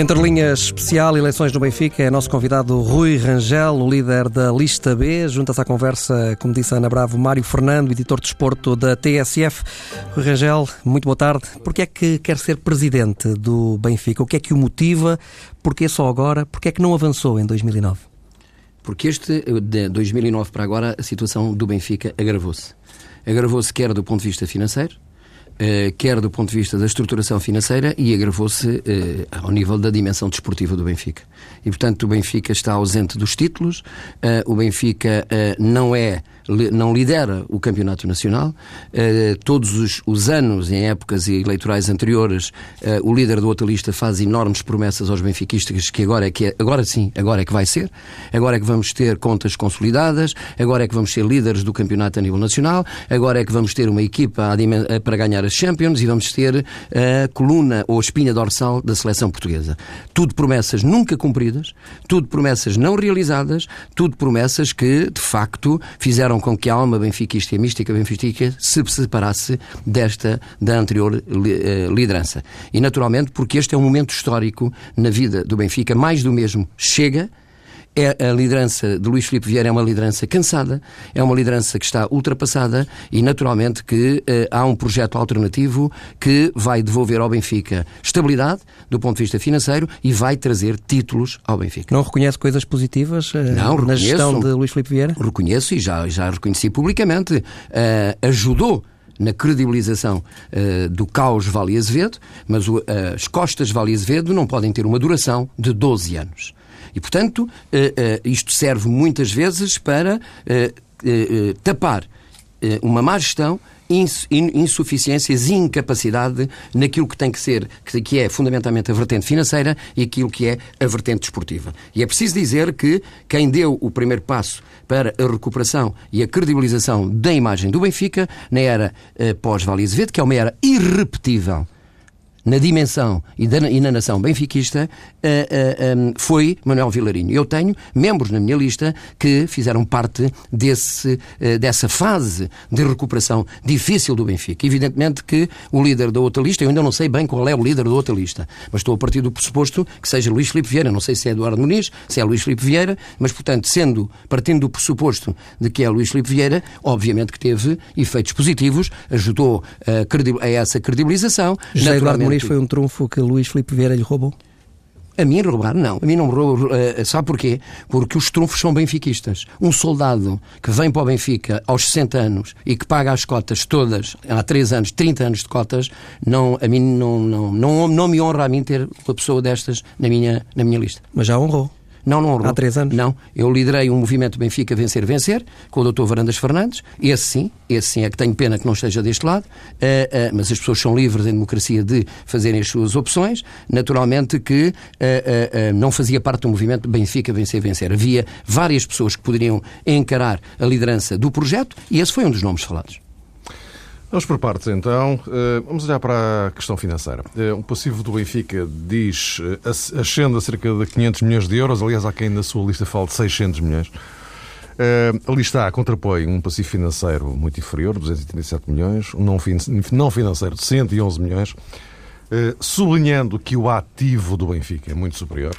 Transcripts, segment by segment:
Entre linhas especial, eleições no Benfica, é nosso convidado Rui Rangel, o líder da lista B. Junta-se à conversa, como disse a Ana Bravo, Mário Fernando, editor de desporto da TSF. Rui Rangel, muito boa tarde. Porquê é que quer ser presidente do Benfica? O que é que o motiva? Porquê só agora? Porquê é que não avançou em 2009? Porque este, de 2009 para agora, a situação do Benfica agravou-se. Agravou-se quer do ponto de vista financeiro, quer do ponto de vista da estruturação financeira e agravou-se eh, ao nível da dimensão desportiva do Benfica. E, portanto, o Benfica está ausente dos títulos, eh, o Benfica não é não lidera o campeonato nacional. Uh, todos os, os, anos, em épocas eleitorais anteriores, uh, o líder do outra lista faz enormes promessas aos benfiquistas que agora é que é, agora sim, agora é que vai ser. Agora é que vamos ter contas consolidadas, agora é que vamos ser líderes do campeonato a nível nacional, agora é que vamos ter uma equipa a, para ganhar as Champions e vamos ter a coluna ou a espinha dorsal da seleção portuguesa. Tudo promessas nunca cumpridas, tudo promessas não realizadas, tudo promessas que, de facto, fizeram com que a alma benfiquista e mística benfiquista se separasse desta, da anterior eh, liderança. E, naturalmente, porque este é um momento histórico na vida do Benfica, mais do mesmo chega, é a liderança de Luís Filipe Vieira é uma liderança cansada, é uma liderança que está ultrapassada e, naturalmente, que uh, há um projeto alternativo que vai devolver ao Benfica estabilidade do ponto de vista financeiro e vai trazer títulos ao Benfica. Não reconhece coisas positivas uh, Não, na gestão de Luís Filipe Vieira? Reconheço e já, já reconheci publicamente. Uh, ajudou na credibilização uh, do caos Vale Azevedo, mas uh, as costas Vale Azevedo não podem ter uma duração de 12 anos. E, portanto, eh, eh, isto serve muitas vezes para eh, tapar uma má gestão insuficiências e incapacidade naquilo que tem que ser, que é fundamentalmente a vertente financeira e aquilo que é a vertente desportiva. E é preciso dizer que quem deu o primeiro passo para a recuperação e a credibilização da imagem do Benfica na era pós-Vale Azevedo, que é uma era irrepetível na dimensão e, da, e na nação benfiquista uh, uh, um, foi Manuel Vilarinho. Eu tenho membros na minha lista que fizeram parte desse, uh, dessa fase de recuperação difícil do Benfica. Evidentemente que o líder da outra lista, eu ainda não sei bem qual é o líder da outra lista, mas estou a partir do pressuposto que seja Luís Filipe Vieira. Não sei se é Eduardo Muniz, se é Luís Filipe Vieira, mas, portanto, sendo, partindo do pressuposto de que é Luís Filipe Vieira, obviamente que teve efeitos positivos, ajudou a, a essa credibilização. José Eduardo Muniz foi um trunfo que Luís Filipe Vieira lhe roubou? A mim roubar, não. A mim não me roubou. Uh, sabe porquê? Porque os trunfos são benfiquistas. Um soldado que vem para o Benfica aos 60 anos e que paga as cotas todas, há 3 anos, 30 anos de cotas, não, a mim não, não, não, não me honra a mim ter uma pessoa destas na minha, na minha lista. Mas já honrou. Não, não Há três anos? Não. Eu liderei um movimento Benfica Vencer Vencer com o Dr. Varandas Fernandes. Esse sim, esse sim é que tenho pena que não esteja deste lado, uh, uh, mas as pessoas são livres em democracia de fazerem as suas opções. Naturalmente que uh, não fazia parte do movimento Benfica Vencer Vencer. Havia várias pessoas que poderiam encarar a liderança do projeto e esse foi um dos nomes falados. Vamos por partes então. Eh, vamos olhar para a questão financeira. Eh, o passivo do Benfica diz eh, ascende a cerca de 500 milhões de euros. Aliás, há quem na sua lista fale de 600 milhões. Ali está, contrapõe um passivo financeiro muito inferior, 237 milhões, um não financeiro de 111 milhões, sublinhando que o ativo do Benfica é muito superior.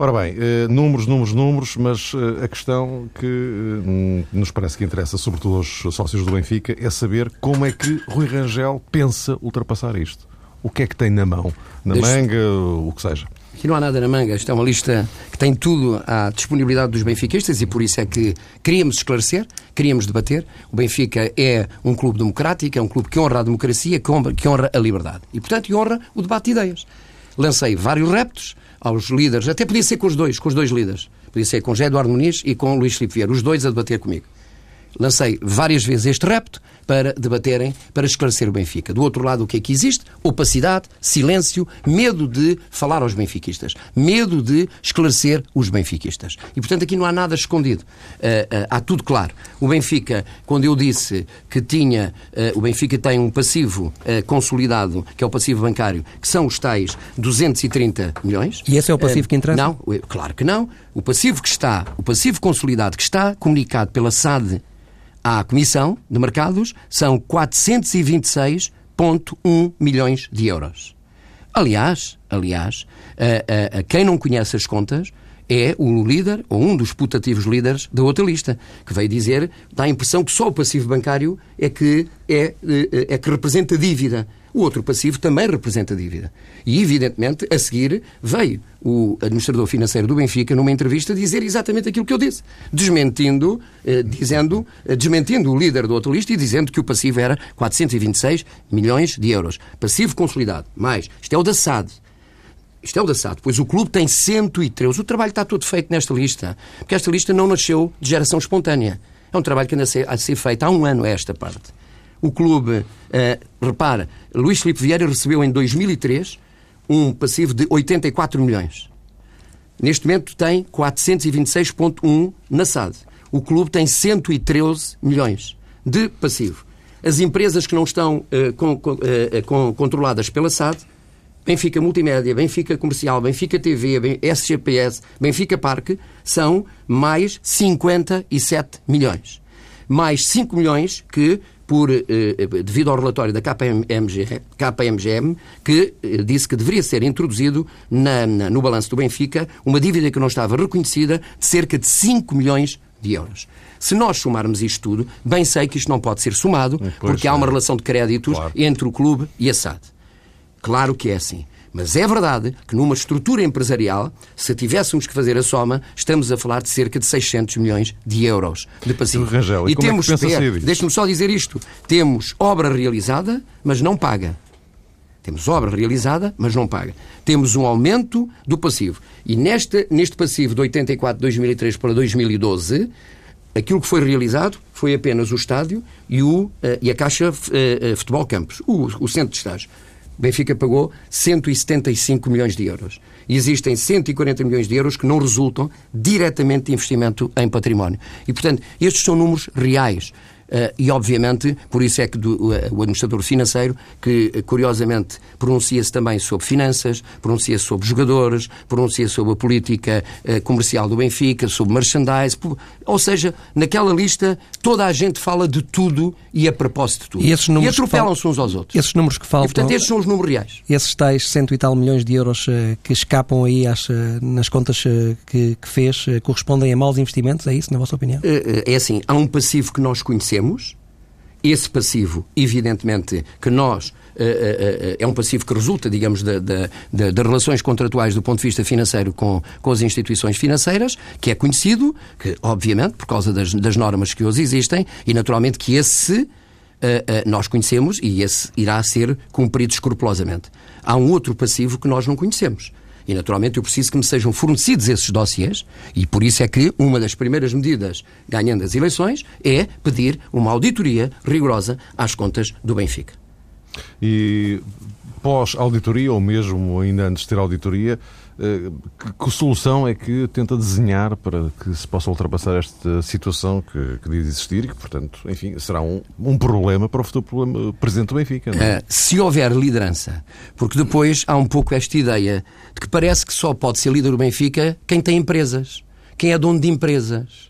Ora bem, eh, números, números, números, mas eh, a questão que eh, nos parece que interessa, sobretudo aos sócios do Benfica, é saber como é que Rui Rangel pensa ultrapassar isto. O que é que tem na mão? Na Deixe... manga, o que seja. Aqui não há nada na manga. Isto é uma lista que tem tudo à disponibilidade dos benfiquistas e por isso é que queríamos esclarecer, queríamos debater. O Benfica é um clube democrático, é um clube que honra a democracia, que honra, que honra a liberdade. E, portanto, honra o debate de ideias. Lancei vários reptos, aos líderes, até podia ser com os dois, com os dois líderes. Podia ser com José Eduardo Muniz e com Luís Filipe Vieira, os dois a debater comigo. Lancei várias vezes este repto para debaterem, para esclarecer o Benfica. Do outro lado, o que é que existe? Opacidade, silêncio, medo de falar aos benfiquistas, medo de esclarecer os benfiquistas. E, portanto, aqui não há nada escondido. Uh, uh, há tudo claro. O Benfica, quando eu disse que tinha, uh, o Benfica tem um passivo consolidado, que é o passivo bancário, que são os tais 230 milhões. E esse é o passivo que interessa? Não, claro que não. O passivo que está, o passivo consolidado que está comunicado pela SAD à Comissão de Mercados são 426,1 milhões de euros. Aliás, aliás, a, a, a quem não conhece as contas, é o líder, ou um dos putativos líderes da outra lista, que veio dizer, dá a impressão que só o passivo bancário é que, é, é, é que representa dívida. O outro passivo também representa dívida. E, evidentemente, a seguir veio o administrador financeiro do Benfica numa entrevista dizer exatamente aquilo que eu disse, desmentindo, eh, dizendo, eh, desmentindo o líder do outro lista e dizendo que o passivo era 426 milhões de euros. Passivo consolidado. Mais, isto é o da SAD. Isto é o da SAD, pois o clube tem 113. O trabalho está todo feito nesta lista, porque esta lista não nasceu de geração espontânea. É um trabalho que anda a ser, a ser feito há um ano, esta parte. O clube, uh, repara, Luís Filipe Vieira recebeu em 2003 um passivo de 84 milhões. Neste momento tem 426,1 na SAD. O clube tem 113 milhões de passivo. As empresas que não estão uh, com, uh, com, controladas pela SAD Benfica Multimédia, Benfica Comercial, Benfica TV, SGPS, Benfica Parque, são mais 57 milhões. Mais 5 milhões que, por, eh, devido ao relatório da KPMG, KPMGM, que eh, disse que deveria ser introduzido na, na, no balanço do Benfica uma dívida que não estava reconhecida de cerca de 5 milhões de euros. Se nós somarmos isto tudo, bem sei que isto não pode ser somado, pois porque é. há uma relação de créditos claro. entre o clube e a SAD. Claro que é assim. Mas é verdade que numa estrutura empresarial, se tivéssemos que fazer a soma, estamos a falar de cerca de 600 milhões de euros de passivo. Rangel, e, e é temos, é deixe-me só dizer isto, temos obra realizada, mas não paga. Temos obra realizada, mas não paga. Temos um aumento do passivo. E neste, neste passivo de 84 2003 para 2012, aquilo que foi realizado foi apenas o estádio e, o, uh, e a Caixa uh, uh, Futebol Campos, o, o centro de estágio. Benfica pagou 175 milhões de euros. E existem 140 milhões de euros que não resultam diretamente de investimento em património. E, portanto, estes são números reais. Uh, e, obviamente, por isso é que do, uh, o administrador financeiro, que uh, curiosamente pronuncia-se também sobre finanças, pronuncia-se sobre jogadores, pronuncia-se sobre a política comercial do Benfica, sobre merchandise, ou seja, naquela lista toda a gente fala de tudo e a propósito de tudo. E, esses números e atropelam-se uns aos outros. Esses números que faltam... E, portanto, estes são os números reais. Esses tais cento e tal milhões de euros que escapam aí às, nas contas que, que fez correspondem a maus investimentos, é isso, na vossa opinião? É assim, há um passivo que nós conhecemos temos, esse passivo, evidentemente, que nós uh, uh, uh, é um passivo que resulta, digamos, das relações contratuais do ponto de vista financeiro com, com as instituições financeiras, que é conhecido, que, obviamente, por causa das, das normas que hoje existem, e naturalmente que esse nós conhecemos e esse irá ser cumprido escrupulosamente. Há um outro passivo que nós não conhecemos e, naturalmente, eu preciso que me sejam fornecidos esses dossiês e por isso é que uma das primeiras medidas, ganhando as eleições, é pedir uma auditoria rigorosa às contas do Benfica. E pós-auditoria, ou mesmo ainda antes de ter auditoria, que, que, solução é que tenta desenhar para que se possa ultrapassar esta situação que, que diz existir e que, portanto, enfim, será um, um problema para o futuro problema presente do Benfica? É? Uh, se houver liderança, porque depois há um pouco esta ideia de que parece que só pode ser líder do Benfica quem tem empresas, quem é dono de empresas.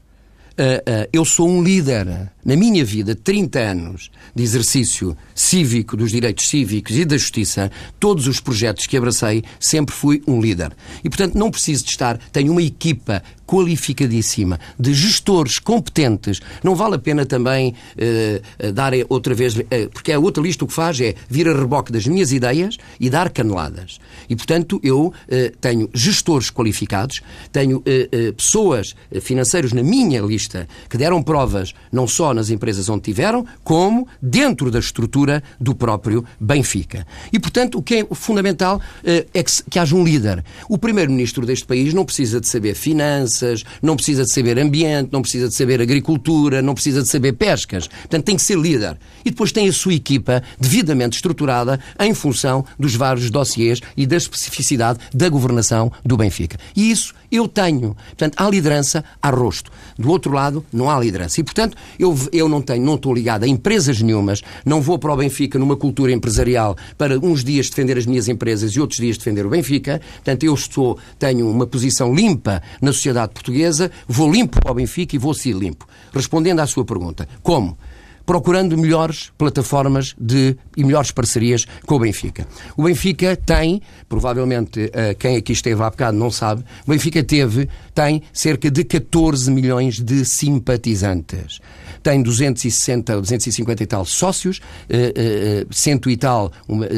Uh, uh, eu sou um líder. Na minha vida, 30 anos de exercício cívico, dos direitos cívicos e da justiça, todos os projetos que abracei, sempre fui um líder. E, portanto, não preciso de estar. Tenho uma equipa qualificadíssima, de gestores competentes. Não vale a pena também uh, dar outra vez, uh, porque a outra lista o que faz é vir a reboque das minhas ideias e dar caneladas. E, portanto, eu uh, tenho gestores qualificados, tenho pessoas financeiras na minha lista que deram provas não só nas empresas onde tiveram, como dentro da estrutura do próprio Benfica. E, portanto, o que é fundamental é que, que haja um líder. O primeiro-ministro deste país não precisa de saber finanças, finanças, não precisa de saber ambiente, não precisa de saber agricultura, não precisa de saber pescas. Portanto, tem que ser líder. E depois tem a sua equipa devidamente estruturada em função dos vários dossiês e da especificidade da governação do Benfica. E isso eu tenho. Portanto, há liderança, há rosto. Do outro lado, não há liderança. E, portanto, eu, eu não tenho, não estou ligado a empresas nenhumas, não vou para o Benfica numa cultura empresarial para uns dias defender as minhas empresas e outros dias defender o Benfica. Portanto, eu estou, tenho uma posição limpa na sociedade portuguesa, vou limpo para o Benfica e vou ser limpo. Respondendo à sua pergunta, como? Procurando melhores plataformas de, e melhores parcerias com o Benfica. O Benfica tem, provavelmente eh, quem aqui esteve há bocado não sabe, o Benfica teve, tem cerca de 14 milhões de simpatizantes. Tem 260, 250 e tal sócios, eh, eh, cento e tal,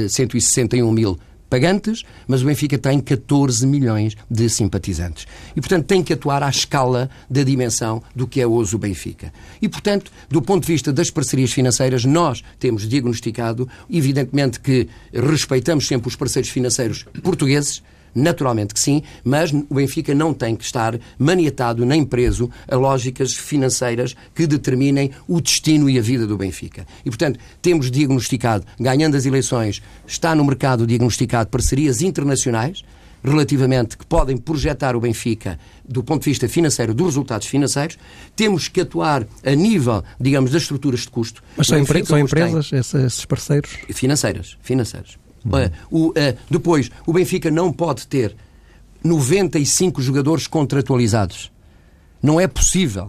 161 mil pagantes, mas o Benfica tem 14 milhões de simpatizantes. E, portanto, tem que atuar à escala da dimensão do que é hoje o Benfica. E, portanto, do ponto de vista das parcerias financeiras, nós temos diagnosticado, evidentemente que respeitamos sempre os parceiros financeiros portugueses, Naturalmente que sim, mas o Benfica não tem que estar maniatado nem preso a lógicas financeiras que determinem o destino e a vida do Benfica. E, portanto, temos diagnosticado, ganhando as eleições, está no mercado diagnosticado parcerias internacionais relativamente que podem projetar o Benfica do ponto de vista financeiro, dos resultados financeiros. Temos que atuar a nível, digamos, das estruturas de custo. Mas são, empre são empresas, esses parceiros? Financeiras, financeiras. Uhum. O, uh, depois, o Benfica não pode ter 95 jogadores contratualizados. Não é possível.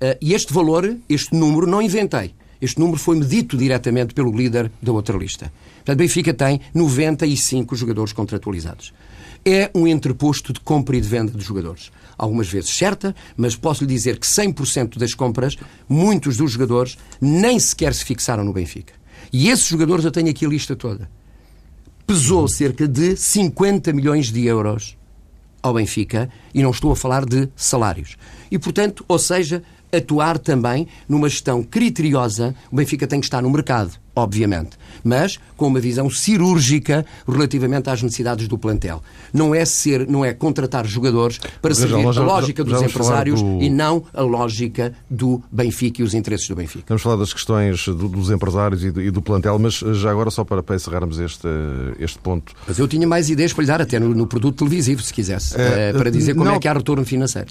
Uh, e este valor, este número, não inventei. Este número foi-me dito diretamente pelo líder da outra lista. Portanto, Benfica tem 95 jogadores contratualizados. É um entreposto de compra e de venda de jogadores. Algumas vezes certa, mas posso lhe dizer que 100% das compras, muitos dos jogadores nem sequer se fixaram no Benfica. E esses jogadores, eu tenho aqui a lista toda pesou cerca de 50 milhões de euros ao Benfica e não estou a falar de salários. E, portanto, ou seja, atuar também numa gestão criteriosa, o Benfica tem que estar no mercado obviamente, mas com uma visão cirúrgica relativamente às necessidades do plantel. Não é ser, não é contratar jogadores para seguir a lógica dos empresários do... e não a lógica do Benfica e os interesses do Benfica. Vamos falar das questões do, dos empresários e do, e do, plantel, mas já agora só para, para encerrarmos este, este ponto. Mas eu tinha mais ideias para lhe dar até no, no produto televisivo, se quisesse, é, para dizer como é não, é que há retorno financeiro.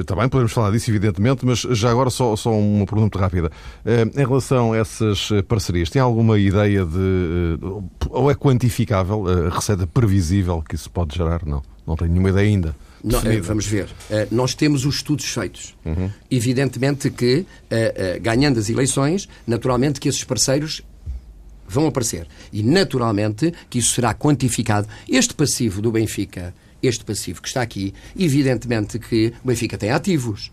Está bem, podemos falar disso, evidentemente, mas já agora só, só uma pergunta rápida. Em relação a essas parcerias, tem alguma ideia de. Eh, ou é quantificável a receita previsível que isso pode gerar? Não, não tenho nenhuma ideia ainda. Não, eh, vamos ver. Nós temos os estudos feitos. Uhum. Evidentemente que, ganhando as eleições, naturalmente que esses parceiros vão aparecer. E naturalmente que isso será quantificado. Este passivo do Benfica, este passivo que está aqui, evidentemente que o Benfica tem ativos.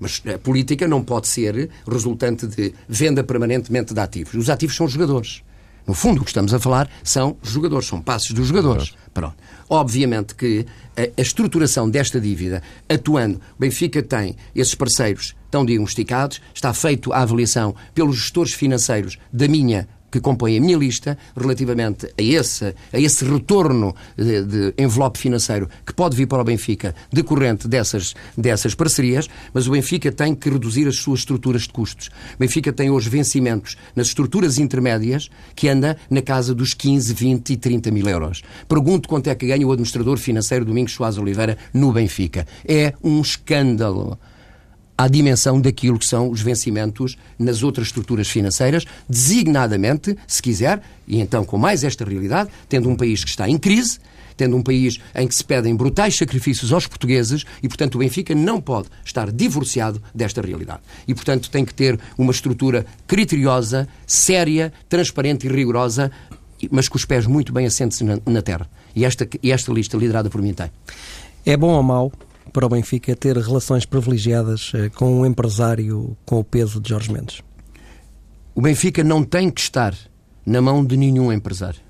Mas a política não pode ser resultante de venda permanentemente de ativos. Os ativos são jogadores. No fundo, o que estamos a falar são jogadores, são passos dos jogadores. Pronto. Obviamente que a, estruturação desta dívida, atuando, Benfica tem esses parceiros estão diagnosticados, está feito a avaliação pelos gestores financeiros da minha que compõem a minha lista relativamente a esse, a esse retorno de, de, envelope financeiro que pode vir para o Benfica decorrente dessas, dessas parcerias, mas o Benfica tem que reduzir as suas estruturas de custos. O Benfica tem hoje vencimentos nas estruturas intermédias que anda na casa dos 15, 20 e 30 mil euros. Pergunto quanto é que ganha o administrador financeiro Domingos Soares Oliveira no Benfica. É um escândalo à dimensão daquilo que são os vencimentos nas outras estruturas financeiras, designadamente, se quiser, e então com mais esta realidade, tendo um país que está em crise, tendo um país em que se pedem brutais sacrifícios aos portugueses e, portanto, o Benfica não pode estar divorciado desta realidade. E, portanto, tem que ter uma estrutura criteriosa, séria, transparente e rigorosa, mas com os pés muito bem assentes na, terra. E esta, e esta lista, liderada por mim, tem. É bom ou mau para o Benfica ter relações privilegiadas eh, com um empresário com o peso de Jorge Mendes? O Benfica não tem que estar na mão de nenhum empresário.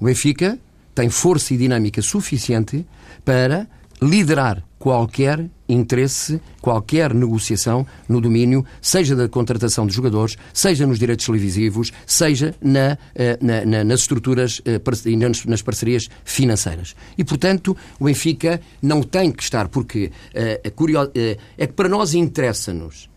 O Benfica tem força e dinâmica suficiente para liderar qualquer interesse, qualquer negociação no domínio, seja da contratação de jogadores, seja nos direitos televisivos, seja na, eh, na, na, nas estruturas eh, e nas parcerias financeiras. E, portanto, o Benfica não tem que estar, porque é, é que para nós interessa-nos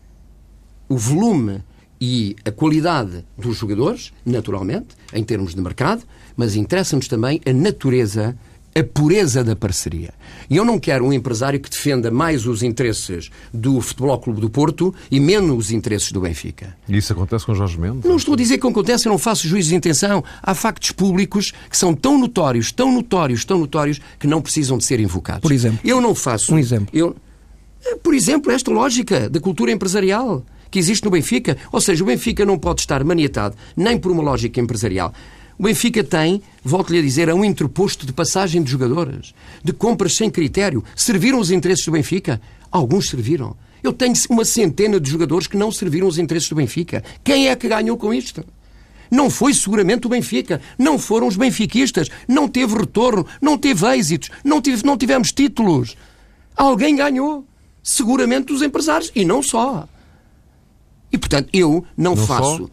o volume e a qualidade dos jogadores, naturalmente, em termos de mercado, mas interessa-nos também a natureza a pureza da parceria. E eu não quero um empresário que defenda mais os interesses do Futebol Clube do Porto e menos os interesses do Benfica. E isso acontece com Jorge Mendes? Não estou a dizer que acontece, eu não faço juízo de intenção. Há factos públicos que são tão notórios, tão notórios, tão notórios, que não precisam de ser invocados. Por exemplo? Eu não faço... Um exemplo. Eu, por exemplo, esta lógica da cultura empresarial. que existe no Benfica. Ou seja, o Benfica não pode estar maniatado nem por uma lógica empresarial. O Benfica tem, volto-lhe a dizer, um interposto de passagem de jogadoras, de compras sem critério. Serviram os interesses do Benfica? Alguns serviram. Eu tenho uma centena de jogadores que não serviram os interesses do Benfica. Quem é que ganhou com isto? Não foi seguramente o Benfica, não foram os benfiquistas, não teve retorno, não teve êxitos, não, tive, não tivemos títulos. Alguém ganhou. Seguramente os empresários. E não só. E portanto, eu não, não faço. Só?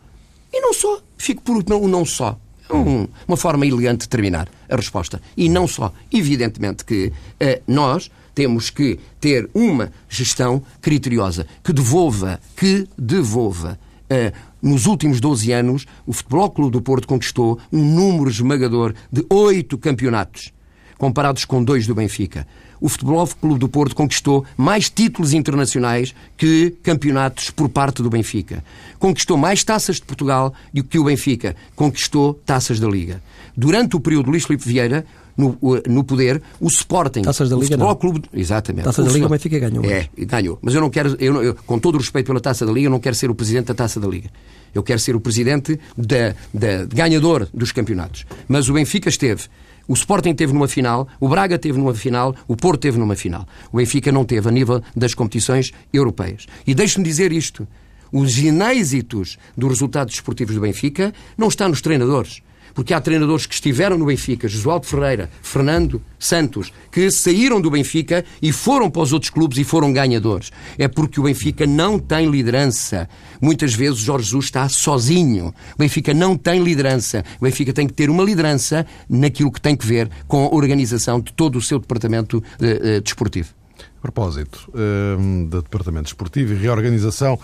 E não só. Fico por o não só. Um, uma forma elegante de terminar a resposta. E não só. Evidentemente que uh, nós temos que ter uma gestão criteriosa que devolva, que devolva. Uh, nos últimos 12 anos, o Futebol Clube do Porto conquistou um número esmagador de oito campeonatos, comparados com dois do Benfica o Futebol Clube do Porto conquistou mais títulos internacionais que campeonatos por parte do Benfica. Conquistou mais taças de Portugal do que o Benfica conquistou taças da Liga. Durante o período de Luís Filipe Vieira, no, no, poder, o Sporting. Taças da Liga, não. Clube, exatamente. Taças da Liga, o Benfica ganhou. É, ganhou. Mas eu não quero, eu, eu, com todo o respeito pela Taça da Liga, eu não quero ser o presidente da Taça da Liga. Eu quero ser o presidente da, da ganhador dos campeonatos. Mas o Benfica esteve o Sporting teve numa final, o Braga teve numa final, o Porto teve numa final. O Benfica não teve a nível das competições europeias. E deixe-me dizer isto: os inêxitos dos resultados desportivos do Benfica não estão nos treinadores porque há treinadores que estiveram no Benfica, Josualdo Ferreira, Fernando Santos, que saíram do Benfica e foram para os outros clubes e foram ganhadores. É porque o Benfica não tem liderança. Muitas vezes o Jorge Jesus está sozinho. O Benfica não tem liderança. O Benfica tem que ter uma liderança naquilo que tem que ver com a organização de todo o seu departamento uh, uh, desportivo. A propósito uh, do departamento desportivo e reorganização,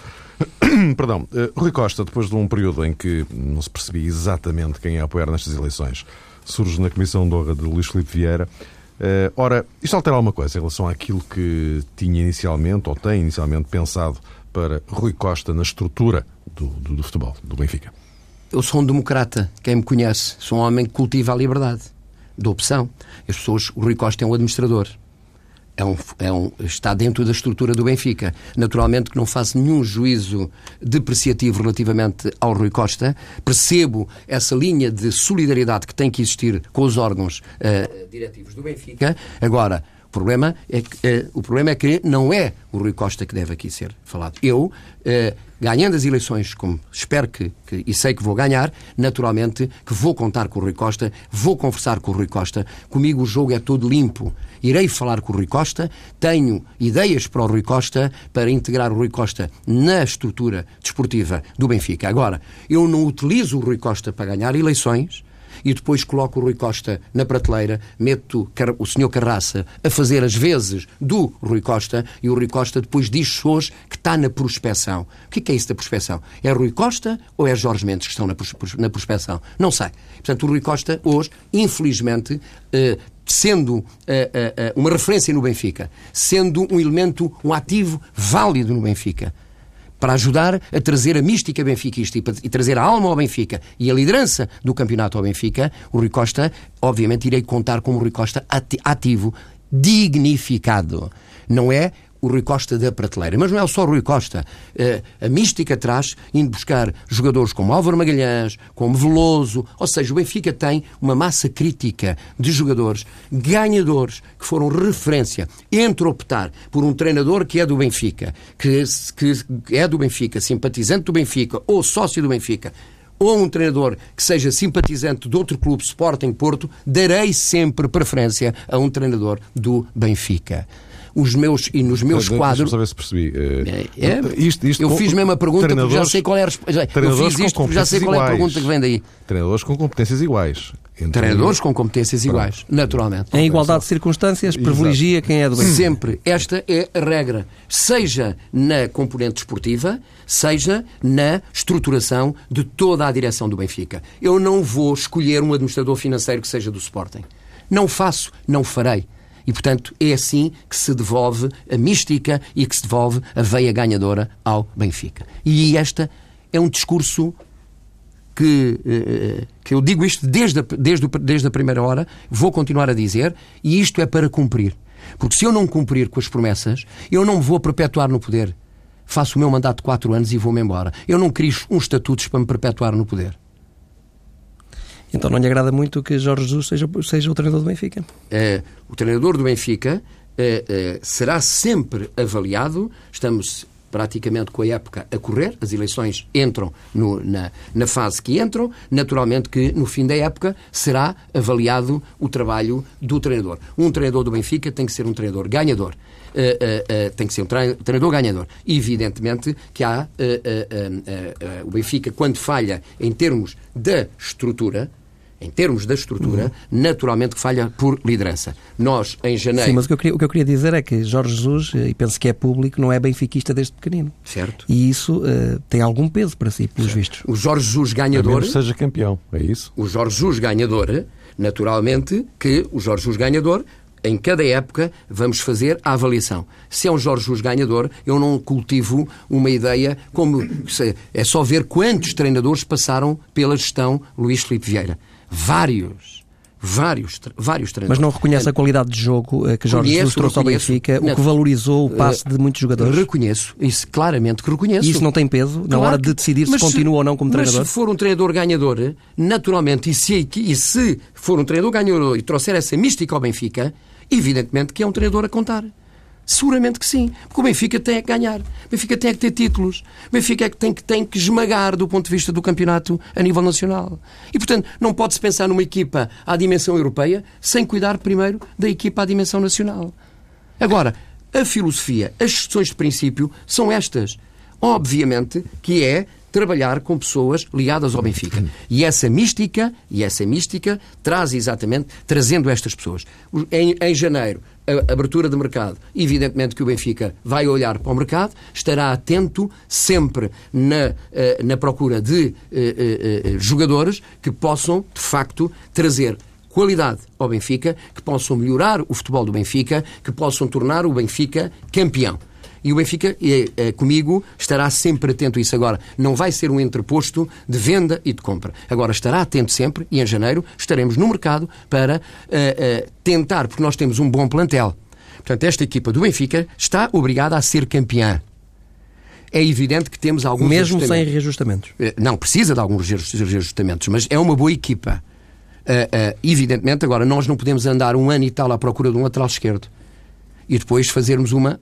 Perdão, uh, Rui Costa, depois de um período em que não se percebia exatamente quem ia apoiar nestas eleições, surge na Comissão de Honra de Luís Filipe Vieira. Uh, ora, isto altera alguma coisa em relação àquilo que tinha inicialmente, ou tem inicialmente pensado para Rui Costa na estrutura do, do, do futebol, do Benfica? Eu sou um democrata, quem me conhece. Sou um homem que cultiva a liberdade de opção. As pessoas, o Rui Costa é um administrador é um, é um, está dentro da estrutura do Benfica. Naturalmente que não faço nenhum juízo depreciativo relativamente ao Rui Costa. Percebo essa linha de solidariedade que tem que existir com os órgãos uh, diretivos do Benfica. Agora, o problema, é que, uh, o problema é que não é o Rui Costa que deve aqui ser falado. Eu, uh, ganhando as eleições, como espero que, que, e sei que vou ganhar, naturalmente que vou contar com o Rui Costa, vou conversar com o Rui Costa. Comigo o jogo é todo limpo. Irei falar com o Rui Costa, tenho ideias para o Rui Costa, para integrar o Rui Costa na estrutura desportiva do Benfica. Agora, eu não utilizo o Rui Costa para ganhar eleições, e depois coloco o Rui Costa na prateleira, meto o senhor Carraça a fazer as vezes do Rui Costa e o Rui Costa depois diz hoje que está na prospecção. O que é isso da prospecção? É Rui Costa ou é Jorge Mendes que estão na, na prospecção? Não sei. Portanto, o Rui Costa hoje, infelizmente, eh, sendo eh, eh, uma referência no Benfica, sendo um elemento, um ativo válido no Benfica, para ajudar a trazer a mística benfiquista e, e trazer a alma ao Benfica e a liderança do campeonato ao Benfica, o Rui Costa, obviamente, irei contar como o Rui Costa ativo, dignificado. Não é o Rui Costa da prateleira. Mas não é só o Rui Costa. Uh, a mística traz, indo buscar jogadores como Álvaro Magalhães, como Veloso, ou seja, o Benfica tem uma massa crítica de jogadores ganhadores que foram referência entre optar por um treinador que é do Benfica, que, que é do Benfica, simpatizante do Benfica ou sócio do Benfica, ou um treinador que seja simpatizante de outro clube, Sporting Porto, darei sempre preferência a um treinador do Benfica os meus e nos meus quadros. Deixa-me saber se percebi. É, é, isto, isto eu fiz mesmo a pergunta porque já sei qual é a resposta. Eu fiz isto porque já sei qual é a pergunta que vem daí. Treinadores com competências iguais. Entre... Treinadores com competências Pronto. iguais, naturalmente. Em igualdade de circunstâncias, privilegia quem é do bem. Sempre. Esta é a regra. Seja na componente esportiva, seja na estruturação de toda a direção do Benfica. Eu não vou escolher um administrador financeiro que seja do Sporting. Não faço, não farei. E, portanto, é assim que se devolve a mística e que se devolve a veia ganhadora ao Benfica. E esta é um discurso que, eh, que eu digo isto desde a, desde, desde a primeira hora, vou continuar a dizer, e isto é para cumprir. Porque se eu não cumprir com as promessas, eu não me vou perpetuar no poder. faço o meu mandato de quatro anos e vou-me embora. Eu não crio uns estatutos para me perpetuar no poder. Então não lhe agrada muito que Jorge Jesus seja, seja o treinador do Benfica? É, o treinador do Benfica é, é, será sempre avaliado. Estamos praticamente com a época a correr, as eleições entram no, na, na fase que entram, naturalmente que no fim da época será avaliado o trabalho do treinador. Um treinador do Benfica tem que ser um treinador ganhador. Uh, uh, uh, tem que ser um treinador ganhador. Evidentemente que há o Benfica, quando falha em termos da estrutura, em termos da estrutura, uhum. naturalmente que falha por liderança. Nós, em janeiro... Sim, mas o que, eu queria, o que eu queria dizer é que Jorge Jesus, e penso que é público, não é benfiquista desde pequenino. Certo. E isso uh, tem algum peso para si, pelos certo. vistos. O Jorge Jesus ganhador... A seja campeão, é isso? O Jorge Jesus ganhador, naturalmente que o Jorge Jesus ganhador em cada época vamos fazer a avaliação. Se é um Jorge Jesus ganhador, eu não cultivo uma ideia como é só ver quantos treinadores passaram pela gestão Luís Filipe Vieira vários vários, vários treinadores. Mas não reconhece a qualidade de jogo eh, que Jorge Jesus trouxe ao Benfica, o que valorizou o passe de muitos jogadores? Reconheço, isso claramente que reconheço. E isso não tem peso na hora de decidir se continua ou não como treinador? Mas se for um treinador ganhador, naturalmente, e se, e se for um treinador ganhador e trouxer essa mística ao Benfica, evidentemente que é um treinador a contar. Seguramente que sim. Porque o Benfica tem que ganhar. O Benfica tem que ter títulos. O Benfica é que tem que, tem que esmagar do ponto de vista do campeonato a nível nacional. E, portanto, não pode-se pensar numa equipa à dimensão europeia sem cuidar primeiro da equipa à dimensão nacional. Agora, a filosofia, as questões de princípio são estas. Obviamente que é trabalhar com pessoas ligadas ao Benfica. E essa mística, e essa mística traz exatamente, trazendo estas pessoas. Em, em janeiro, a abertura de mercado, evidentemente que o Benfica vai olhar para o mercado, estará atento sempre na, eh, na procura de eh, eh, jogadores que possam, de facto, trazer qualidade ao Benfica, que possam melhorar o futebol do Benfica, que possam tornar o Benfica campeão. E o Benfica, é, comigo, estará sempre atento a isso. Agora, não vai ser um entreposto de venda e de compra. Agora, estará atento sempre e em janeiro estaremos no mercado para uh, uh, tentar, porque nós temos um bom plantel. Portanto, esta equipa do Benfica está obrigada a ser campeã. É evidente que temos alguns Mesmo sem reajustamentos? Não, precisa de alguns reajustamentos, mas é uma boa equipa. Uh, evidentemente, agora, nós não podemos andar um ano e tal à procura de um lateral esquerdo e depois fazermos uma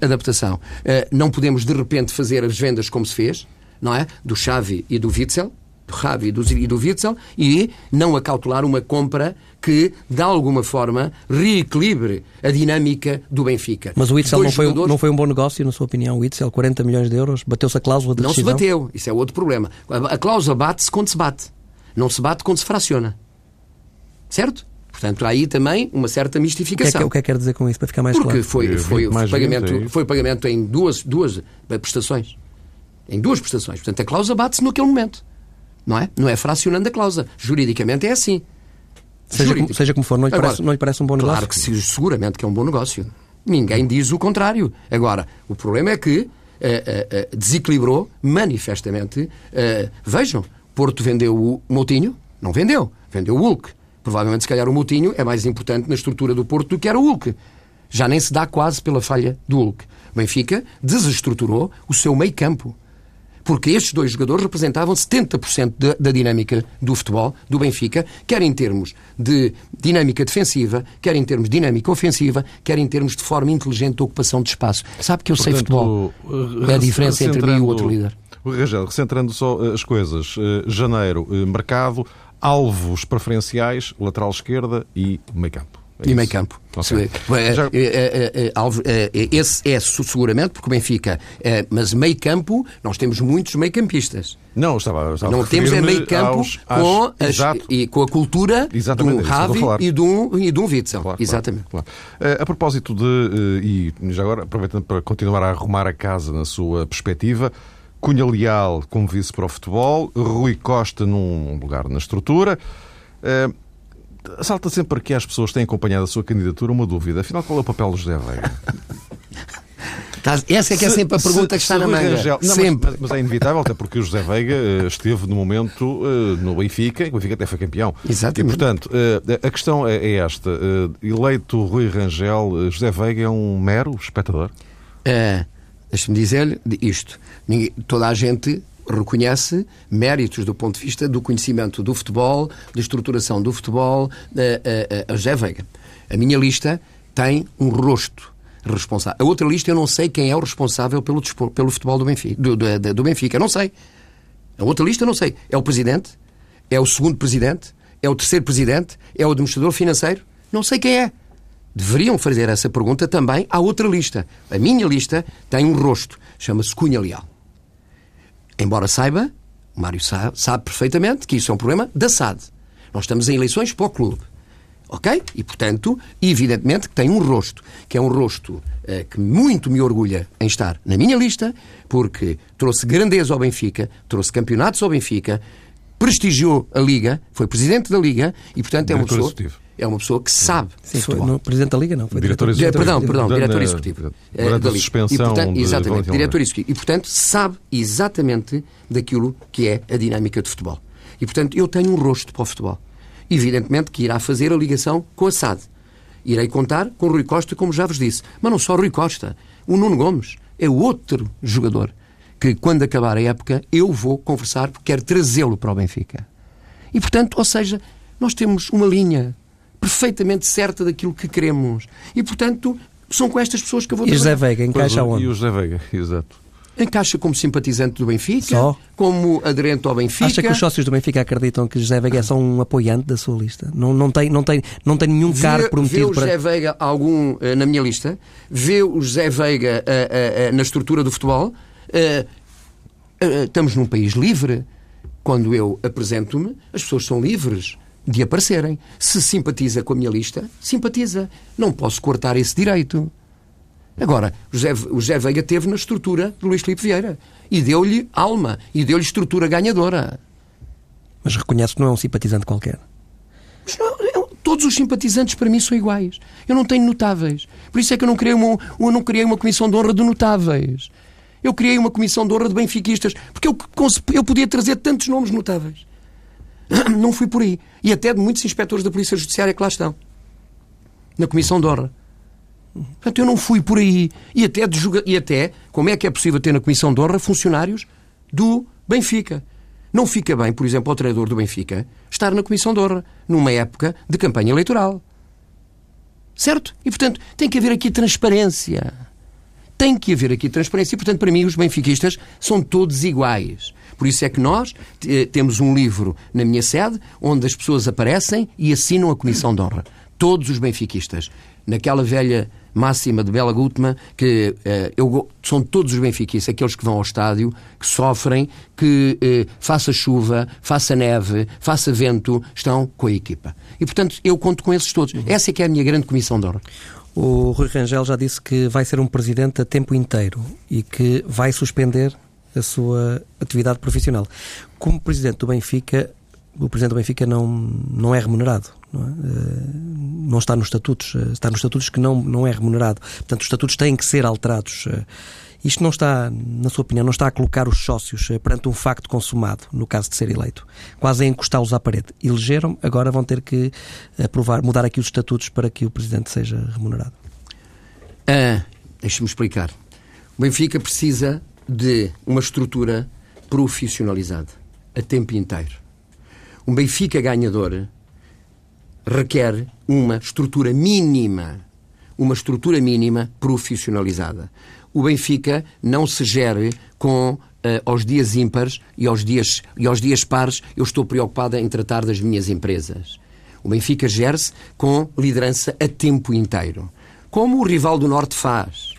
adaptação. Uh, não podemos, de repente, fazer as vendas como se fez, não é? Do Xavi e do Witzel, do Xavi e do, e do Witzel, e não acautelar uma compra que, de alguma forma, reequilibre a dinâmica do Benfica. Mas o Witzel não foi, jogadores... não foi um bom negócio, na sua opinião? O Witzel, 40 milhões de euros, bateu-se a cláusula de Não decisão? se bateu, isso é outro problema. A cláusula bate-se quando se bate. Não se bate quando se fraciona. Certo? Portanto, há aí também uma certa mistificação. O que é que, quer dizer com isso, para ficar mais Porque claro? Porque foi, foi, foi, pagamento, é foi pagamento em duas, duas prestações. Em duas prestações. Portanto, a cláusula bate-se naquele momento. Não é? Não é fracionando a cláusula. Juridicamente é assim. Seja, como, seja como for, não lhe, Agora, parece, não lhe parece um bom claro negócio? Claro que seguramente que é um bom negócio. Ninguém diz o contrário. Agora, o problema é que uh, uh, uh, desequilibrou manifestamente. vejam, Porto vendeu o Moutinho? Não vendeu. Vendeu o Hulk. Provavelmente, se calhar, o Moutinho é mais importante na estrutura do Porto do que era o Hulk. Já nem se dá quase pela falha do Hulk. Benfica desestruturou o seu meio campo. Porque estes dois jogadores representavam 70% da, da dinâmica do futebol do Benfica, quer em termos de dinâmica defensiva, quer em termos de dinâmica ofensiva, quer em termos de forma inteligente de ocupação de espaço. Sabe que eu Portanto, sei futebol. É a diferença entre mim e o outro líder. Rangel, recentrando só eh, as coisas, eh, janeiro, eh, mercado, alvos preferenciais, lateral esquerda e meio campo. É e meio campo. Okay. Já... Esse é seguramente porque o Benfica. Mas meio campo, nós temos muitos meio campistas. Não, estava, estava Não temos é meio campo aos, com, as, e, com a cultura Exatamente, do Ravi e de um, e de um Witzel. Claro, Exatamente. Claro, claro. A propósito de. E já agora, aproveitando para continuar a arrumar a casa na sua perspectiva. Cunha Leal como vice para o futebol, Rui Costa num lugar na estrutura. Uh, salta sempre que as pessoas têm acompanhado a sua candidatura uma dúvida. Afinal, qual é o papel do José Veiga? Essa é que é sempre a pergunta se, que está na manga. Rangel, não, sempre. Mas, mas, é inevitável, até porque o José Veiga uh, esteve no momento uh, no Benfica, e o Benfica até foi campeão. Exatamente. E, portanto, uh, a questão é, é esta. eleito Rui Rangel, José Veiga é um mero espectador? Deixe-me dizer-lhe isto. Ninguém, toda a gente reconhece méritos do ponto de vista do conhecimento do futebol, da estruturação do futebol, a, a, a José Veiga. A minha lista tem um rosto responsável. A outra lista eu não sei quem é o responsável pelo, pelo futebol do Benfica, do, do, do Benfica. Não sei. A outra lista não sei. É o presidente? É o segundo presidente? É o terceiro presidente? É o administrador financeiro? Não sei quem é. Deveriam fazer essa pergunta também à outra lista. A minha lista tem um rosto. Chama-se Cunha Leal. Embora saiba, o Mário sabe, sabe perfeitamente que isso é um problema da SAD. Nós estamos em eleições para o clube. Ok? E, portanto, evidentemente que tem um rosto, que é um rosto eh, que muito me orgulha em estar na minha lista, porque trouxe grandeza ao Benfica, trouxe campeonatos ao Benfica, prestigiou a Liga, foi presidente da Liga e, portanto, é uma pessoa. É uma pessoa que sabe. Sim, foi no Presidente da Liga, não. Foi diretor, diretor executivo. Perdão, perdão, diretor executivo. Durante a suspensão. E, portanto, de exatamente, diretor executivo. E, portanto, sabe exatamente daquilo que é a dinâmica de futebol. E, portanto, eu tenho um rosto para o futebol. Evidentemente que irá fazer a ligação com a SAD. Irei contar com o Rui Costa, como já vos disse. Mas não só o Rui Costa. O Nuno Gomes é outro jogador que, quando acabar a época, eu vou conversar porque quero trazê-lo para o Benfica. E, portanto, ou seja, nós temos uma linha perfeitamente certa daquilo que queremos. E, portanto, são com estas pessoas que eu vou E José. Veiga encaixa onde? E o José Veiga, exato. Encaixa como simpatizante do Benfica, Só? como aderente ao Benfica. Acha que os sócios do Benfica acreditam que José Veiga é só um apoiante da sua lista? Não, não, tem, não, tem, não tem nenhum cargo vê, prometido vê o para. José Veiga algum eh, na minha lista, vê o José Veiga eh, eh, na estrutura do futebol. Estamos num país livre. Quando eu apresento-me, as pessoas são livres de aparecerem. Se simpatiza com a minha lista, simpatiza. Não posso cortar esse direito. Agora, o José, o José Veiga teve na estrutura de Luís Filipe Vieira e deu-lhe alma e deu-lhe estrutura ganhadora. Mas reconhece que não é um simpatizante qualquer. Mas não, eu- todos os simpatizantes para mim são iguais. Eu não tenho notáveis. Por isso é que eu não criei uma, eu não criei uma comissão de honra de notáveis. Eu criei uma comissão de honra de benfiquistas. Porque eu, eu podia trazer tantos nomes notáveis. Não fui por aí. E até de muitos inspectores da Polícia Judiciária que lá estão. Na comissão de honra. Portanto, eu não fui por aí. E até, de juga- e até, como é que é possível ter na comissão de honra funcionários do Benfica? Não fica bem, por exemplo, ao treinador do Benfica estar na comissão de honra numa época de campanha eleitoral. Certo? E, portanto, tem que haver aqui transparência. Tem que haver aqui transparência. E, portanto, para mim, os benfiquistas são todos iguais. Por isso é que nós eh, temos um livro na minha sede onde as pessoas aparecem e assinam a comissão de honra. Todos os benfiquistas. Naquela velha máxima de Bela Gutmann, que eh, eu, são todos os benfiquistas, aqueles que vão ao estádio, que sofrem, que eh, faça chuva, faça neve, faça vento, estão com a equipa. E, portanto, eu conto com esses todos. Essa é que é a minha grande comissão de honra. O Rui Rangel já disse que vai ser um presidente a tempo inteiro e que vai suspender a sua atividade profissional. Como presidente do Benfica, o presidente do Benfica não, não é remunerado. Não, é? Eh, não está nos estatutos. eh, Está nos estatutos que não, não é remunerado. Portanto, os estatutos têm que ser alterados. Eh, Isto não está, na sua opinião, não está a colocar os sócios perante um facto consumado, no caso de ser eleito. Quase a encostá-los à parede. Elegeram, agora vão ter que aprovar, mudar aqui os estatutos para que o presidente seja remunerado. Ah, Deixa-me explicar. O Benfica precisa de uma estrutura profissionalizada, a tempo inteiro. Um Benfica ganhador requer uma estrutura mínima, uma estrutura mínima profissionalizada. O Benfica não se gere com eh, aos dias ímpares e aos dias, e aos dias pares eu estou preocupado em tratar das minhas empresas. O Benfica gere-se com liderança a tempo inteiro. Como o rival do Norte faz.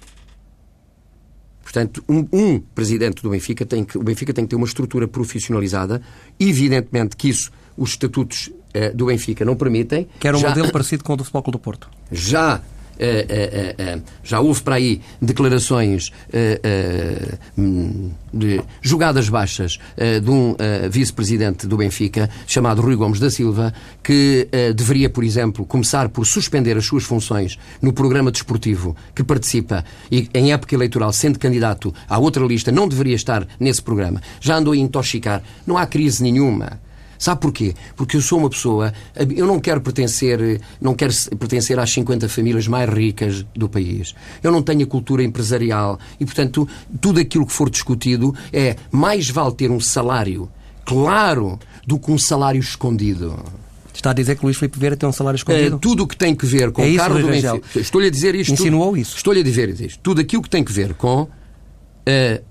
Portanto, um, um presidente do Benfica tem que, o Benfica tem que ter uma estrutura profissionalizada. Evidentemente que isso, os estatutos eh, do Benfica não permitem. Quer um Já- modelo parecido com o do Futebol Clube do Porto. já eh, eh, eh, já houve para aí declarações hum, de jogadas baixas de um vice-presidente do Benfica chamado Rui Gomes da Silva que deveria, por exemplo, começar por suspender as suas funções no programa desportivo que participa e em época eleitoral, sendo candidato à outra lista, não deveria estar nesse programa. Já andou a intoxicar. Não há crise nenhuma. Sabe porquê? Porque eu sou uma pessoa, eu não quero pertencer, não quero pertencer às 50 famílias mais ricas do país. Eu não tenho a cultura empresarial e, portanto, tudo aquilo que for discutido é mais vale ter um salário claro do que um salário escondido. Está a dizer que Luís Filipe Vieira tem um salário escondido? É, tudo o que tem que ver com é o isso, carro do Rangel? Benfica. Estou-lhe a dizer isto. Insinuou tudo, isso? Estou-lhe a dizer isto. Tudo aquilo que tem que ver com eh,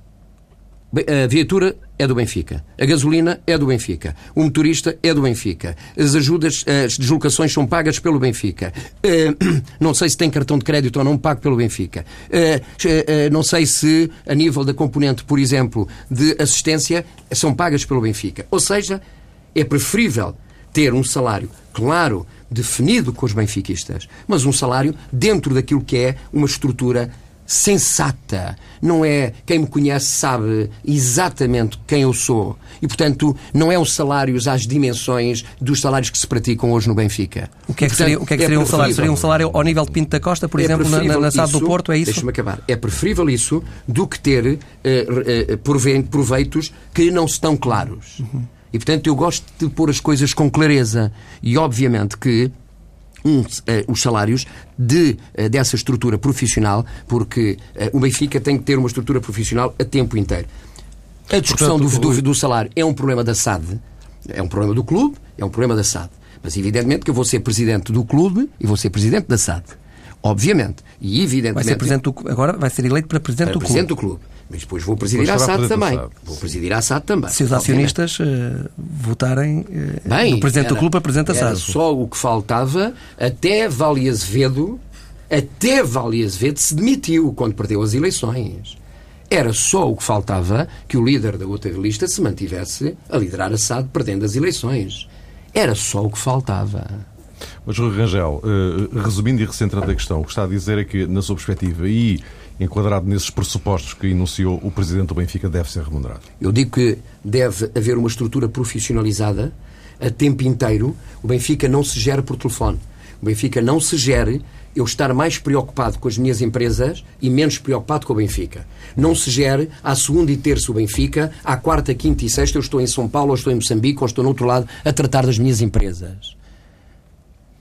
a viatura é do Benfica. A gasolina é do Benfica. O motorista é do Benfica. As ajudas, as deslocações são pagas pelo Benfica. Eh, não sei se tem cartão de crédito ou não pago pelo Benfica. Eh, eh, não sei se, a nível da componente, por exemplo, de assistência, são pagas pelo Benfica. Ou seja, é preferível ter um salário claro, definido com os benfiquistas, mas um salário dentro daquilo que é uma estrutura sensata. Não é quem me conhece sabe exatamente quem eu sou. E, portanto, não é os salários às dimensões dos salários que se praticam hoje no Benfica. O que é que Portanto, seria, o que é que seria um salário? Seria um salário ao nível de Pinto da Costa, por É exemplo, na, na, na SAD do Porto, é isso? Deixa-me acabar. É preferível isso do que ter eh, prove- proveitos que não estão claros. Uhum. E, portanto, eu gosto de pôr as coisas com clareza. E, obviamente, que um, eh, os salários de, eh, dessa estrutura profissional, porque eh, o Benfica tem que ter uma estrutura profissional a tempo inteiro. A discussão Portanto, do, do- do salário é um problema da SAD, é um problema do clube, é um problema da SAD. Mas evidentemente que eu vou ser presidente do clube e vou ser presidente da SAD. Obviamente. E evidentemente. Vai ser presidente do, agora vai ser eleito para presidente do para presidente clube. do clube. Mas depois vou presidir a SAD também. SAD. Vou presidir a SAD também. Se os acionistas eh, votarem eh, Bem, do presidente do era- clube para presidente da era SAD. só o que faltava. Até Vale Azevedo, até Vale Azevedo se demitiu quando perdeu as eleições. Era só o que faltava que o líder da outra lista se mantivesse a liderar a SAD perdendo as eleições. Era só o que faltava. Mas, Rui Rangel, eh, resumindo e recentrando a questão, o que está a dizer é que, na sua perspectiva e enquadrado nesses pressupostos que enunciou, o Presidente do Benfica deve ser remunerado. Eu digo que deve haver uma estrutura profissionalizada a tempo inteiro. O Benfica não se gera por telefone. O Benfica não se gere eu estar mais preocupado com as minhas empresas e menos preocupado com o Benfica. Não se gere à segunda e terça o Benfica, à quarta, quinta e sexta eu estou em São Paulo, ou estou em Moçambique, ou estou no outro lado a tratar das minhas empresas.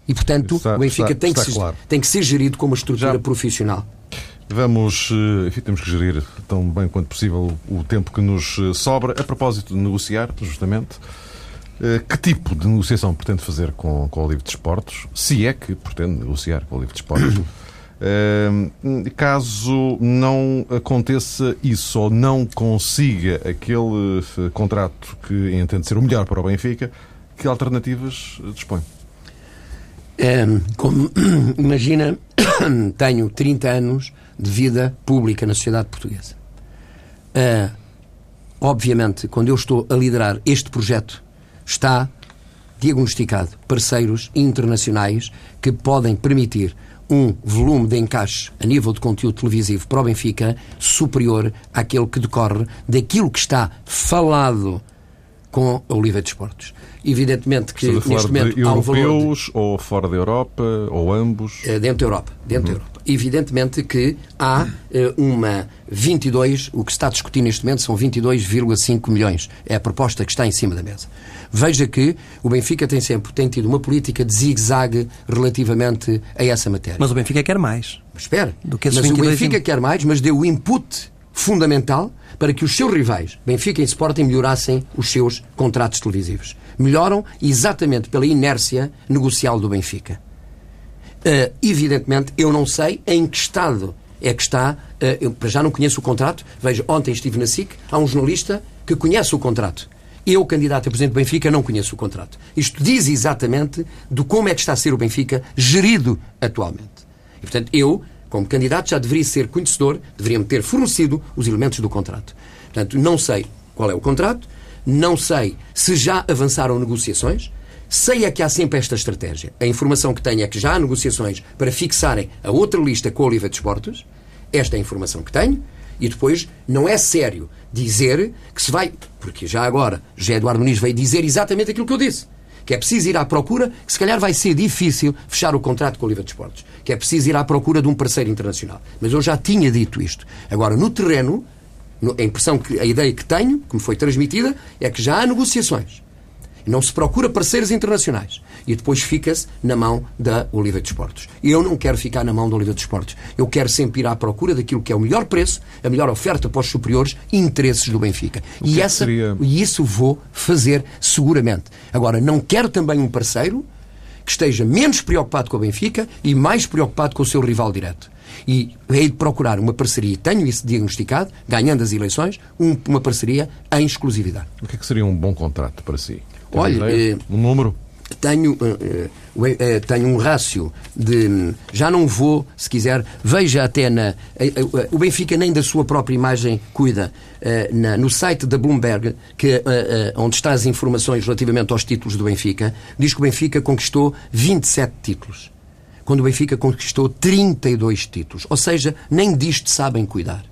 E, portanto, Está- o Benfica está- tem, que está se, claro. tem que ser gerido como uma estrutura Já- profissional. Vamos, eh, enfim, temos que gerir tão bem quanto possível o tempo que nos eh, sobra. A propósito de negociar, justamente, eh, que tipo de negociação pretende fazer com, com o Livre de Esportes? Se é que pretende negociar com o Livre de Esportes. Caso não aconteça isso ou não consiga aquele contrato que entende ser o melhor para o Benfica, que alternativas dispõe? Ehm, como imagina, tenho 30 anos de vida pública na sociedade portuguesa. Ah, obviamente, quando eu estou a liderar este projeto, está diagnosticado parceiros internacionais que podem permitir um volume de encaixe a nível de conteúdo televisivo para o Benfica superior àquele que decorre daquilo que está falado com a Oliva de Esportes. Evidentemente que neste momento de há um valor de- europeus ou fora da Europa, ou ambos? eh, dentro da Europa. Dentro da Europa. Evidentemente que há eh, uma 22, o que se está a discutir neste momento são 22,5 milhões. É a proposta que está em cima da mesa. Veja que o Benfica tem sempre tem tido uma política de zigue-zague relativamente a essa matéria. Mas o Benfica quer mais. Mas espera, Do que mas o 22 Benfica quer mais, mas deu o input fundamental para que os seus rivais, Benfica e Sporting, melhorassem os seus contratos televisivos. Melhoram exatamente pela inércia negocial do Benfica. Uh, evidentemente, eu não sei em que estado é que está. uh, eu para já não conheço o contrato. Veja, ontem estive na SIC, há um jornalista que conhece o contrato. Eu, candidato a presidente do Benfica, não conheço o contrato. Isto diz exatamente de como é que está a ser o Benfica gerido atualmente. E, portanto, eu, como candidato, já deveria ser conhecedor, deveria-me ter fornecido os elementos do contrato. Portanto, não sei qual é o contrato, não sei se já avançaram negociações, sei é que há sempre esta estratégia. A informação que tenho é que já há negociações para fixarem a outra lista com a Oliva de Esportes, esta é a informação que tenho, e depois não é sério dizer que se vai, porque já agora José Eduardo Muniz veio dizer exatamente aquilo que eu disse que é preciso ir à procura, que se calhar vai ser difícil fechar o contrato com o Oliva de Esportes, que é preciso ir à procura de um parceiro internacional. Mas eu já tinha dito isto. Agora, no terreno, no- a impressão que a ideia que tenho, que me foi transmitida, é que já há negociações. Não se procura parceiros internacionais. E depois fica-se na mão da Oliva de Esportes. E eu não quero ficar na mão da Oliva de Esportes. Eu quero sempre ir à procura daquilo que é o melhor preço, a melhor oferta para os superiores interesses do Benfica. E, é essa, seria- e isso vou fazer seguramente. Agora, não quero também um parceiro que esteja menos preocupado com o Benfica e mais preocupado com o seu rival direto. E hei de procurar uma parceria, tenho isso diagnosticado, ganhando as eleições, um- uma parceria em exclusividade. O que é que seria um bom contrato para si? Tem Olha, eh, um número? tenho, eh, eh, tenho um rácio de. Já não vou, se quiser, veja até na. o Benfica nem da sua própria imagem cuida. No site da Bloomberg, que, onde está as informações relativamente aos títulos do Benfica, diz que o Benfica conquistou 27 títulos. Quando o Benfica conquistou 32 títulos. Ou seja, nem disto sabem cuidar.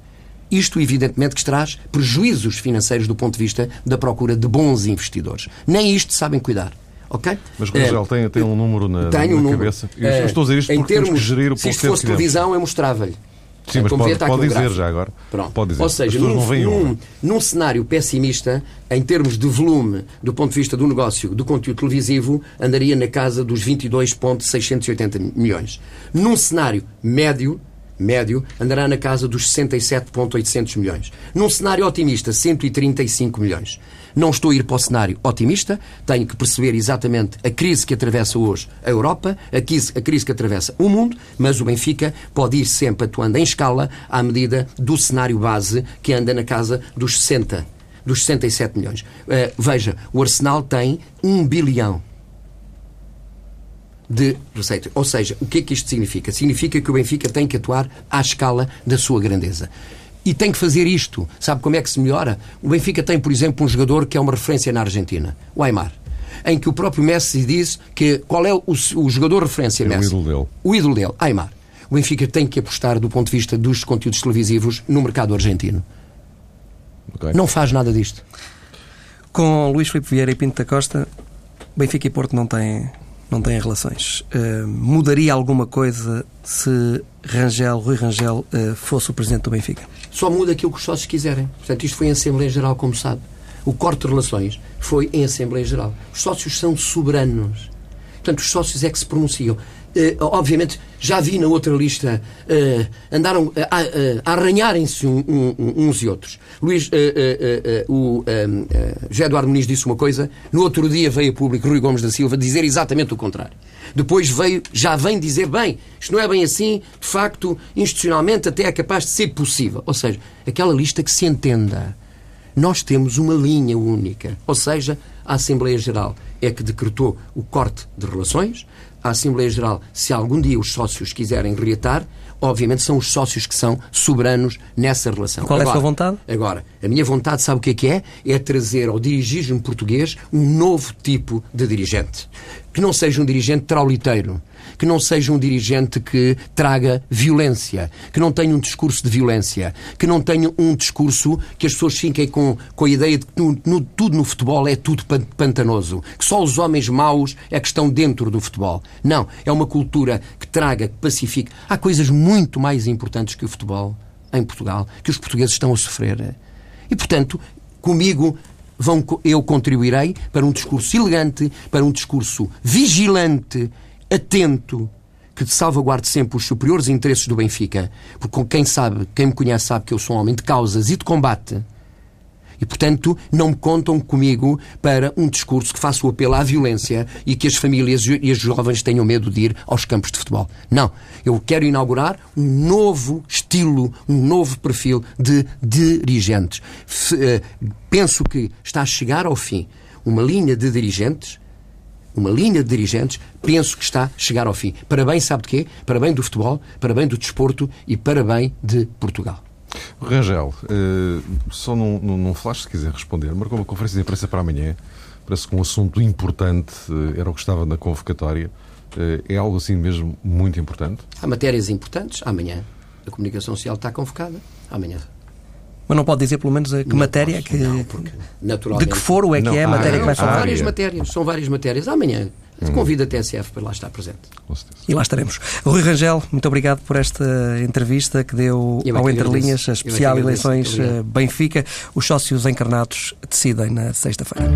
Isto, evidentemente, que traz prejuízos financeiros do ponto de vista da procura de bons investidores. Nem isto sabem cuidar. Ok? Mas, Rangel, Eh, tem, tem um número na, tenho na um número. cabeça. Eu Eh, estou a dizer isto em porque temos termos, que gerir o Se isto fosse temos. televisão, eu mostrava-lhe. Sim, mas pode- pode dizer gráfico. já agora. Pronto. Pode dizer. Ou seja, num, num, num cenário pessimista, em termos de volume, do ponto de vista do negócio, do conteúdo televisivo, andaria na casa dos 22,680 milhões. Num cenário médio, médio, andará na casa dos 67,800 milhões. Num cenário otimista, 135 milhões. Não estou a ir para o cenário otimista, tenho que perceber exatamente a crise que atravessa hoje a Europa, a crise, a crise que atravessa o mundo, mas o Benfica pode ir sempre atuando em escala à medida do cenário base que anda na casa dos 60, dos 67 milhões. Eh, veja, o Arsenal tem 1 bilhão de receita. Ou seja, o que é que isto significa? Significa que o Benfica tem que atuar à escala da sua grandeza. E tem que fazer isto. Sabe como é que se melhora? O Benfica tem, por exemplo, um jogador que é uma referência na Argentina, o Aymar, em que o próprio Messi diz que qual é o, o jogador referência É o Messi? ídolo dele. O ídolo dele, Aymar. O Benfica tem que apostar do ponto de vista dos conteúdos televisivos no mercado argentino. Ok. Não faz nada disto. Com Luís Filipe Vieira e Pinto da Costa, Benfica e Porto não têm, não têm relações. Eh, mudaria alguma coisa se Rangel, Rui Rangel, eh, fosse o presidente do Benfica? Só muda aquilo que os sócios quiserem. Portanto, isto foi em Assembleia Geral, como sabe. O corte de relações foi em Assembleia Geral. Os sócios são soberanos. Portanto, os sócios é que se pronunciam. Eh, obviamente, já vi na outra lista, eh, andaram a, a- arranharem-se uns e outros. Luís, eh, o José Eduardo Muniz disse uma coisa, no outro dia veio a público Rui Gomes da Silva dizer exatamente o contrário. Depois veio, já vem dizer, bem, isto não é bem assim, de facto, institucionalmente até é capaz de ser possível. Ou seja, aquela lista que se entenda. Nós temos uma linha única. Ou seja, a Assembleia Geral é que decretou o corte de relações. A Assembleia Geral, se algum dia os sócios quiserem reatar, obviamente são os sócios que são soberanos nessa relação. Qual é a sua Agora- vontade? Agora, a minha vontade, sabe o que é que é? É trazer ao dirigismo português um novo tipo de dirigente. Que não seja um dirigente trauliteiro, que não seja um dirigente que traga violência, que não tenha um discurso de violência, que não tenha um discurso que as pessoas fiquem com, com a ideia de que no- no- tudo no futebol é tudo pan- pantanoso, que só os homens maus é que estão dentro do futebol. Não, é uma cultura que traga, que pacifique. Há coisas muito mais importantes que o futebol em Portugal, que os portugueses estão a sofrer. E, portanto, comigo vão, eu contribuirei para um discurso elegante, para um discurso vigilante, atento, que salvaguarde sempre os superiores interesses do Benfica. Porque quem sabe, quem me conhece sabe que eu sou um homem de causas e de combate. E, portanto, não me contam comigo para um discurso que faça o apelo à violência e que as famílias e os jovens tenham medo de ir aos campos de futebol. Não. Eu quero inaugurar um novo estilo, um novo perfil de dirigentes. F- eh, penso que está a chegar ao fim uma linha de dirigentes uma linha de dirigentes, penso que está a chegar ao fim. Para bem, sabe de quê? Para bem do futebol, para bem do desporto e para bem de Portugal. Rangel, eh, só num, num, num flash, se quiser responder, marcou uma conferência de imprensa para amanhã. Parece que um assunto importante eh, era o que estava na convocatória. Eh, é algo assim mesmo muito importante? Há matérias importantes. Amanhã a comunicação social está convocada. Amanhã. Mas não pode dizer, pelo menos, a que Não matéria posso, que. não, porque, naturalmente. De que foro é que Não, é a matéria que vai há São falar? várias matérias. São várias matérias. Amanhã. Convido a TSF para lá estar presente. Com certeza. E lá estaremos. Rui Rangel, muito obrigado por esta entrevista que deu Eu é ao que Entre. Linhas, a é especial. Eleições eh, Benfica. Os sócios encarnados decidem na sexta-feira.